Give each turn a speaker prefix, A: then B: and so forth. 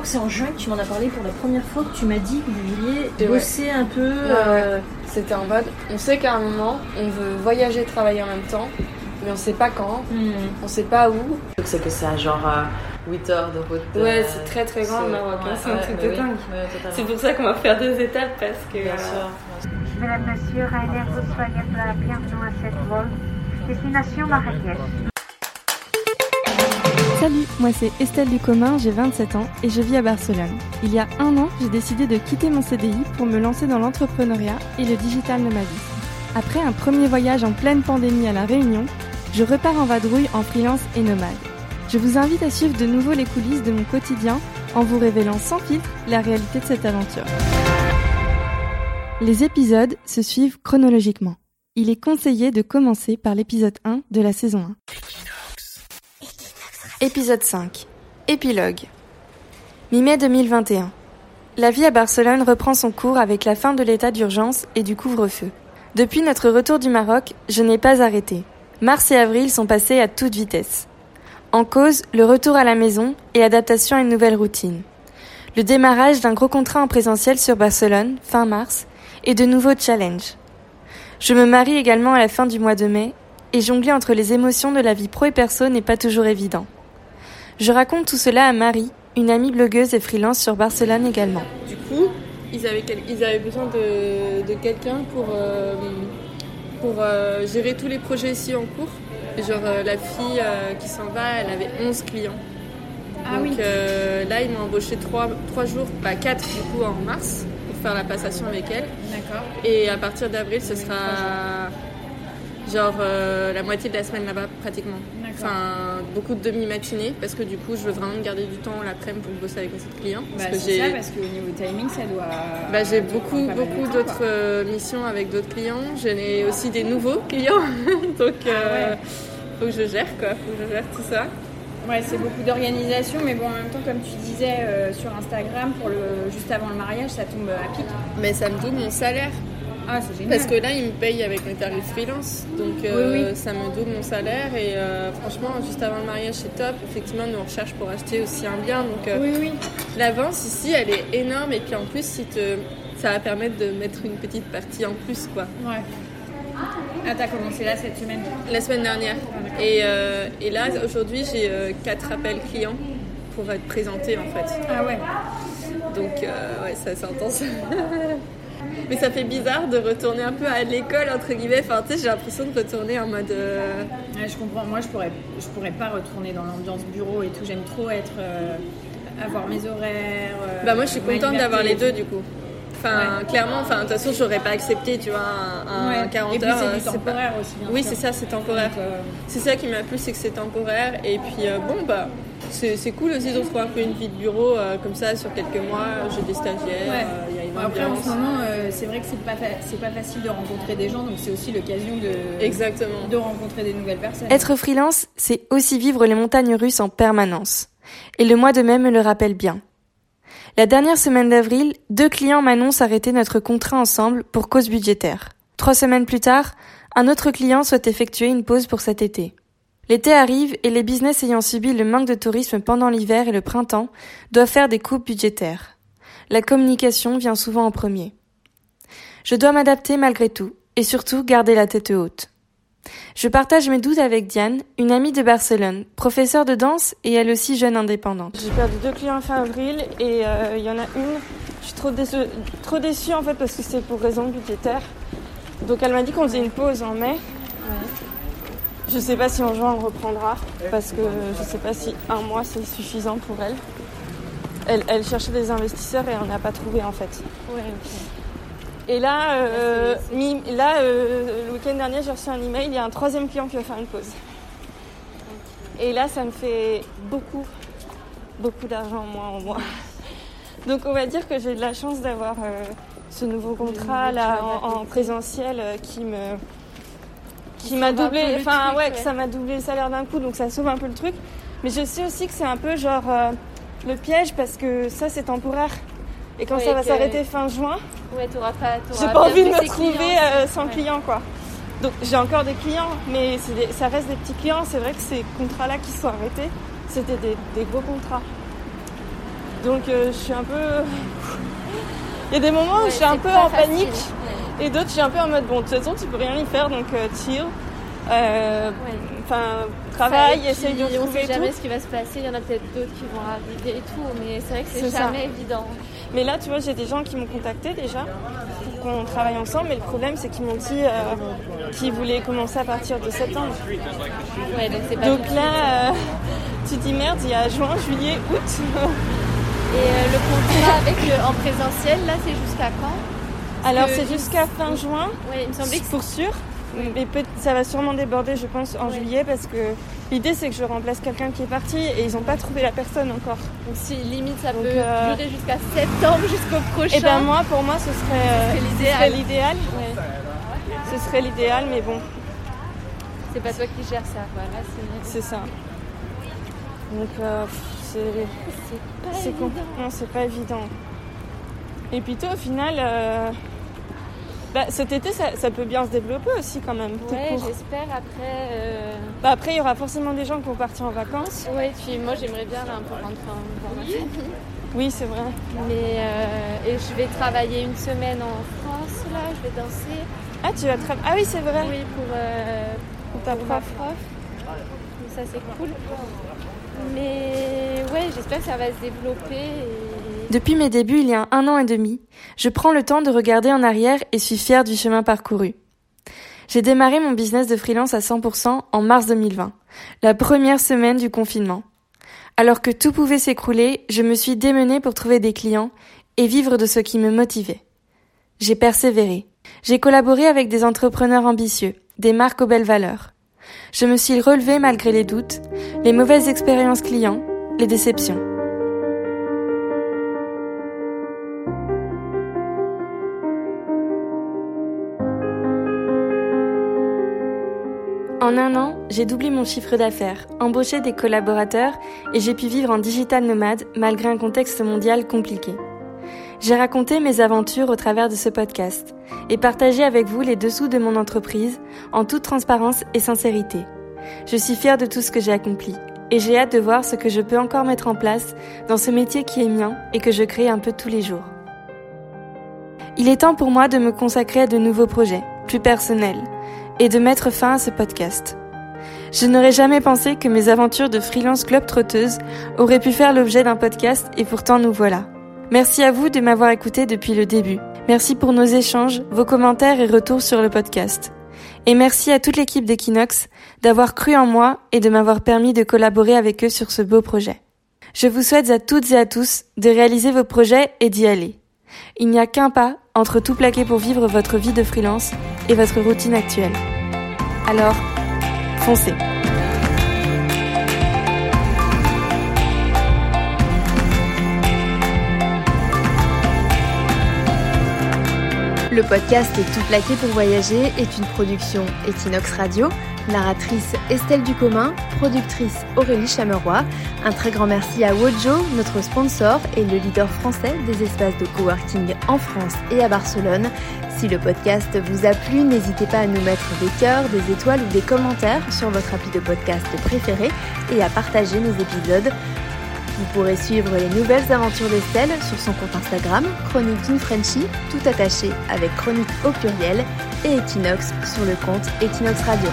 A: crois que c'est en juin que tu m'en as parlé pour la première fois que tu m'as dit que vous vouliez
B: Et ouais.
A: bosser un peu.
B: Ouais,
A: euh,
B: C'était en mode, on sait qu'à un moment, on veut voyager, travailler en même temps, mais on sait pas quand,
A: hmm.
B: on sait pas où.
C: C'est que c'est à genre euh, 8 heures de route.
B: Ouais,
C: euh,
B: c'est très très grand Maroc, hein,
C: ouais,
B: c'est un
C: ouais,
B: truc
C: bah
B: de
C: oui.
B: dingue. C'est pour ça qu'on va faire deux étapes parce que.
C: Bien
B: euh,
C: sûr.
D: Mesdames, Messieurs, Ryanair vous la bienvenue à cette vol. Destination Marrakech.
E: Salut, moi c'est Estelle Ducommun, j'ai 27 ans et je vis à Barcelone. Il y a un an, j'ai décidé de quitter mon CDI pour me lancer dans l'entrepreneuriat et le digital nomadisme. Après un premier voyage en pleine pandémie à La Réunion, je repars en vadrouille en freelance et nomade. Je vous invite à suivre de nouveau les coulisses de mon quotidien en vous révélant sans filtre la réalité de cette aventure. Les épisodes se suivent chronologiquement. Il est conseillé de commencer par l'épisode 1 de la saison 1. Épisode 5. Épilogue. Mi-mai 2021. La vie à Barcelone reprend son cours avec la fin de l'état d'urgence et du couvre-feu. Depuis notre retour du Maroc, je n'ai pas arrêté. Mars et avril sont passés à toute vitesse. En cause, le retour à la maison et adaptation à une nouvelle routine. Le démarrage d'un gros contrat en présentiel sur Barcelone, fin mars, et de nouveaux challenges. Je me marie également à la fin du mois de mai, et jongler entre les émotions de la vie pro et perso n'est pas toujours évident. Je raconte tout cela à Marie, une amie blogueuse et freelance sur Barcelone également.
B: Du coup, ils avaient, quel- ils avaient besoin de, de quelqu'un pour, euh, pour euh, gérer tous les projets ici en cours. Genre, euh, la fille euh, qui s'en va, elle avait 11 clients. Donc euh, là, ils m'ont embauché 3, jours, pas 4 du coup en mars, pour faire la passation avec elle.
F: D'accord.
B: Et à partir d'avril, ce sera genre euh, la moitié de la semaine là-bas pratiquement. Enfin, beaucoup de demi-matinées parce que du coup, je veux vraiment me garder du temps l'après-midi pour bosser avec mes autres clients.
F: Bah,
B: Parce que
F: c'est
B: j'ai-
F: ça, parce qu'au niveau timing, ça doit.
B: bah, j'ai beaucoup, beaucoup d'autres euh, missions avec d'autres clients. J'ai aussi des nouveaux clients. Donc, euh,
F: ouais.
B: faut que je gère, quoi. Faut que je gère tout ça.
F: Ouais, c'est beaucoup d'organisation, mais bon, en même temps, comme tu disais euh, sur Instagram, pour le juste avant le mariage, ça tombe à pic.
B: Mais ça me double mon salaire.
F: Ah, c'est génial.
B: Parce que là, ils me payent avec mes tarifs freelance. Donc, euh,
F: Oui, oui.
B: ça me double mon salaire. Et euh, franchement, juste avant le mariage, c'est top. Effectivement, nous, on recherche pour acheter aussi un bien. Donc, euh,
F: Oui,
B: l'avance ici, elle est énorme. Et puis, en plus, si te... ça va permettre de mettre une petite partie en plus, quoi.
F: Ouais. Ah, t'as commencé là cette semaine
B: La semaine dernière. Et, euh, et là, aujourd'hui, j'ai euh, quatre appels clients pour être présentés en fait.
F: Ah ouais.
B: Donc, ouais, ça, c'est intense. Mais ça fait bizarre de retourner un peu à l'école, entre guillemets. Enfin, tu sais, j'ai l'impression de retourner en mode. euh,
F: Ouais, je comprends. Moi, je pourrais, je pourrais pas retourner dans l'ambiance bureau et tout. J'aime trop être, euh, avoir mes horaires. euh,
B: Bah, moi, je suis contente d'avoir les deux du coup. Enfin, clairement, enfin, de toute façon, j'aurais pas accepté, tu vois, un, un
F: Ouais.
B: 40
F: et puis,
B: heures.
F: c'est temporaire aussi. bien
B: Oui, c'est ça, c'est temporaire.
F: Euh,
B: C'est ça qui m'a plu, c'est que c'est temporaire. Et puis, euh, bon, bah, c'est c'est cool aussi de retrouver un peu une vie de bureau euh, comme ça sur quelques mois. J'ai des stagiaires,
F: Ouais. Bon, Après, en ce moment, euh, c'est vrai que c'est pas, fa- c'est pas facile de rencontrer des gens, donc c'est aussi l'occasion de,
B: Exactement.
F: de rencontrer des nouvelles personnes.
E: Être freelance, c'est aussi vivre les montagnes russes en permanence. Et le mois de mai me le rappelle bien. La dernière semaine d'avril, deux clients m'annoncent arrêter notre contrat ensemble pour cause budgétaire. Trois semaines plus tard, un autre client souhaite effectuer une pause pour cet été. L'été arrive et les business ayant subi le manque de tourisme pendant l'hiver et le printemps doivent faire des coupes budgétaires. La communication vient souvent en premier. Je dois m'adapter malgré tout, et surtout garder la tête haute. Je partage mes doutes avec Diane, une amie de Barcelone, professeure de danse et elle aussi jeune indépendante. J'ai perdu deux clients fin avril et euh, il y en a une. Je suis trop déçue, trop déçue en fait parce que c'est pour raison budgétaire. Donc elle m'a dit qu'on faisait une pause en mai. Je sais pas si en juin on reprendra parce que je sais pas si un mois c'est suffisant pour elle. Elle, elle cherchait des investisseurs et on n'a pas trouvé en fait. Et là, euh, mi- là euh, le week-end dernier, j'ai reçu un email, il y a un troisième client qui va faire une pause. Et là, ça me fait beaucoup, beaucoup d'argent en moins en mois. Donc on va dire que j'ai de la chance d'avoir euh, ce nouveau contrat là en, en présentiel qui me qui m'a doublé, enfin ouais,
F: ouais.
E: que ça m'a doublé le salaire d'un coup, donc ça sauve un peu le truc. Mais je sais aussi que c'est un peu genre le piège parce que ça c'est temporaire. Et quand
G: Ouais,
E: ça va s'arrêter fin juin,
G: Ouais, t'auras pas.
E: j'ai pas envie de me retrouver
G: clients.
E: euh, sans
G: Ouais.
E: clients quoi. Donc j'ai encore des clients, mais des- ça reste des petits clients. C'est vrai que ces contrats-là qui sont arrêtés, c'était des, des gros contrats.
H: Donc euh, je suis un peu. Il y a des moments où je suis un peu en
G: facile.
H: panique et d'autres je suis un peu en mode bon, de toute façon tu peux rien y faire donc euh, chill. Euh,
G: Ouais.
H: Enfin, travaille,
G: Ça, et
H: essaye de
G: On
H: retrouver
G: sait jamais
H: tout.
G: ce qui va se passer. Il y en a peut-être d'autres qui vont arriver et tout, mais c'est vrai que c'est
H: ça.
G: jamais évident.
H: Mais là, tu vois, j'ai des gens qui m'ont contacté déjà pour qu'on travaille ensemble. Mais le problème, c'est qu'ils m'ont dit euh, qu'ils voulaient commencer à partir de septembre.
G: Ouais, donc pas
H: là, euh, tu dis merde, il y a juin, juillet, août.
G: Et le contrat avec le- en présentiel, là, c'est jusqu'à quand?
H: Alors c'est jusqu'à fin juin,
G: Ouais, il me semblait que
H: pour sûr. Mais ça va sûrement déborder, je pense, en
G: Ouais.
H: juillet parce que l'idée c'est que je remplace quelqu'un qui est parti et ils n'ont pas trouvé la personne encore.
G: donc si limite ça
H: Donc,
G: peut
H: euh,
G: durer jusqu'à septembre, jusqu'au prochain.
H: Et ben moi, pour moi, ce serait, euh, ce
G: l'idéal.
H: serait l'idéal. ouais. Ce serait l'idéal, mais bon,
G: C'est pas toi qui gères ça, c'est
H: ça. Donc euh, c'est
G: c'est pas évident.
H: Non, c'est pas évident. Et puis toi, au final, euh, bah, cet été, ça, ça peut bien se développer aussi quand même.
G: Ouais, j'espère après. euh,
H: Bah, après, il y aura forcément des gens qui vont partir en vacances.
G: Ouais, puis moi j'aimerais bien là un peu rentrer en famille.
H: Oui, c'est vrai.
G: Mais euh, et je vais travailler une semaine en France là, je vais danser.
H: Ah, tu vas tra- Ah oui, c'est vrai.
G: Oui, pour, euh,
H: Pour ta
G: pour ma
H: prof.
G: prof. Donc ça c'est cool. Mais ouais, j'espère que ça va se développer. Et...
E: Depuis mes débuts il y a un an et demi, je prends le temps de regarder en arrière et suis fière du chemin parcouru. J'ai démarré mon business de freelance à 100% en mars 2020, la première semaine du confinement. Alors que tout pouvait s'écrouler, je me suis démenée pour trouver des clients et vivre de ce qui me motivait. J'ai persévéré. J'ai collaboré avec des entrepreneurs ambitieux, des marques aux belles valeurs. Je me suis relevée malgré les doutes, les mauvaises expériences clients, les déceptions. En un an, j'ai doublé mon chiffre d'affaires, embauché des collaborateurs et j'ai pu vivre en digital nomade malgré un contexte mondial compliqué. J'ai raconté mes aventures au travers de ce podcast et partagé avec vous les dessous de mon entreprise en toute transparence et sincérité. Je suis fière de tout ce que j'ai accompli et j'ai hâte de voir ce que je peux encore mettre en place dans ce métier qui est mien et que je crée un peu tous les jours. Il est temps pour moi de me consacrer à de nouveaux projets, plus personnels, et de mettre fin à ce podcast. Je n'aurais jamais pensé que mes aventures de freelance club trotteuse auraient pu faire l'objet d'un podcast et pourtant nous voilà. Merci à vous de m'avoir écouté depuis le début. Merci pour nos échanges, vos commentaires et retours sur le podcast. Et merci à toute l'équipe d'Equinox d'avoir cru en moi et de m'avoir permis de collaborer avec eux sur ce beau projet. Je vous souhaite à toutes et à tous de réaliser vos projets et d'y aller. Il n'y a qu'un pas entre tout plaquer pour vivre votre vie de freelance et votre routine actuelle. Alors, foncez.
I: Le podcast Tout plaqué pour voyager est une production Equinox Radio, narratrice Estelle Ducommun, productrice Aurélie Chameroy. Un très grand merci à Wojo, notre sponsor et le leader français des espaces de coworking en France et à Barcelone. Si le podcast vous a plu, n'hésitez pas à nous mettre des cœurs, des étoiles ou des commentaires sur votre appli de podcast préféré et à partager nos épisodes. Vous pourrez suivre les nouvelles aventures d'Estelle sur son compte Instagram, Chronique d'une Frenchie, tout attaché avec chronique au pluriel, et Equinox sur le compte Equinox Radio.